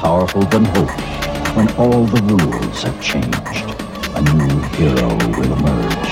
powerful than hope, when all the rules have changed, a new hero will emerge.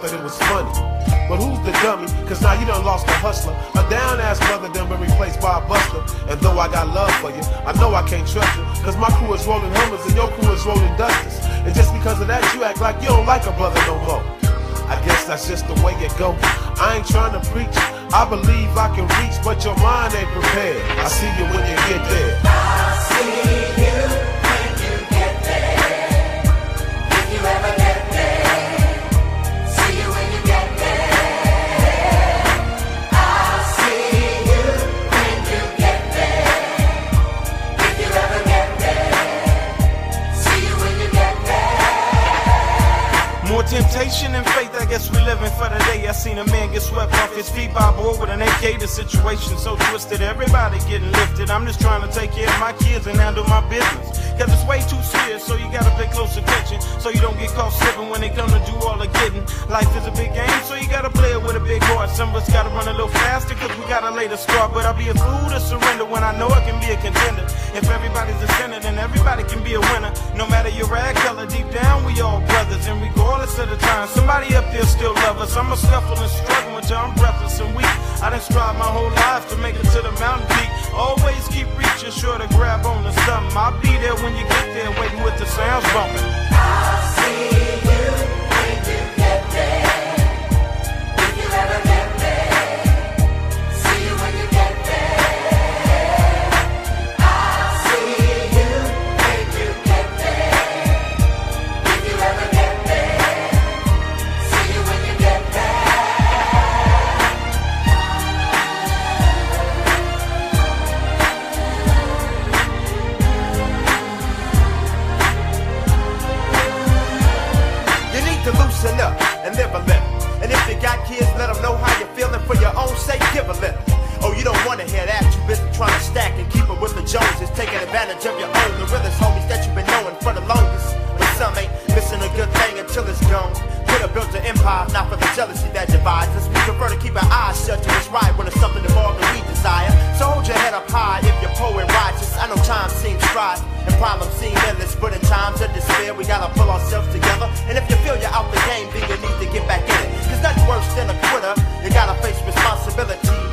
Thought it was funny. With an AK. The situation so twisted, everybody getting lifted. I'm just trying to take care of my kids and handle my business. Cause it's way too serious, so you gotta pay close attention. So you don't get caught slipping when they come to do all the getting. Life is a big game, so you gotta play it with a big heart. Some of us gotta run a little faster, cause we gotta lay the start. But I'll be a fool to surrender when I know I can be a contender. If everybody's a sinner, then everybody can be a winner. No matter your rag color, deep down we all brothers. And regardless of the time, somebody up there still love us. I'm a scuffle and struggle until I'm breathless and weak. I done strive my whole life to make it to the mountain peak. Always keep reaching, sure to grab on to something. I'll be there when you get there, waiting with the sounds bumping. Own. Give a little. Oh, you don't wanna hear that. You busy trying to stack and keep it with the Joneses, taking advantage of your own, the realest homies that you've been knowing for the longest. But some ain't missing a good thing until it's gone. Could have built an empire, not for the jealousy that divides us. We prefer to keep our eyes shut to what's right when it's something more than we desire. So hold your head up high if you're poor and righteous. I know time seems strife and problems seem endless, but in times of despair, we gotta pull ourselves together. And if you feel you're out the game, then you need to get back in it. Cause nothing worse than a quitter. You gotta face responsibility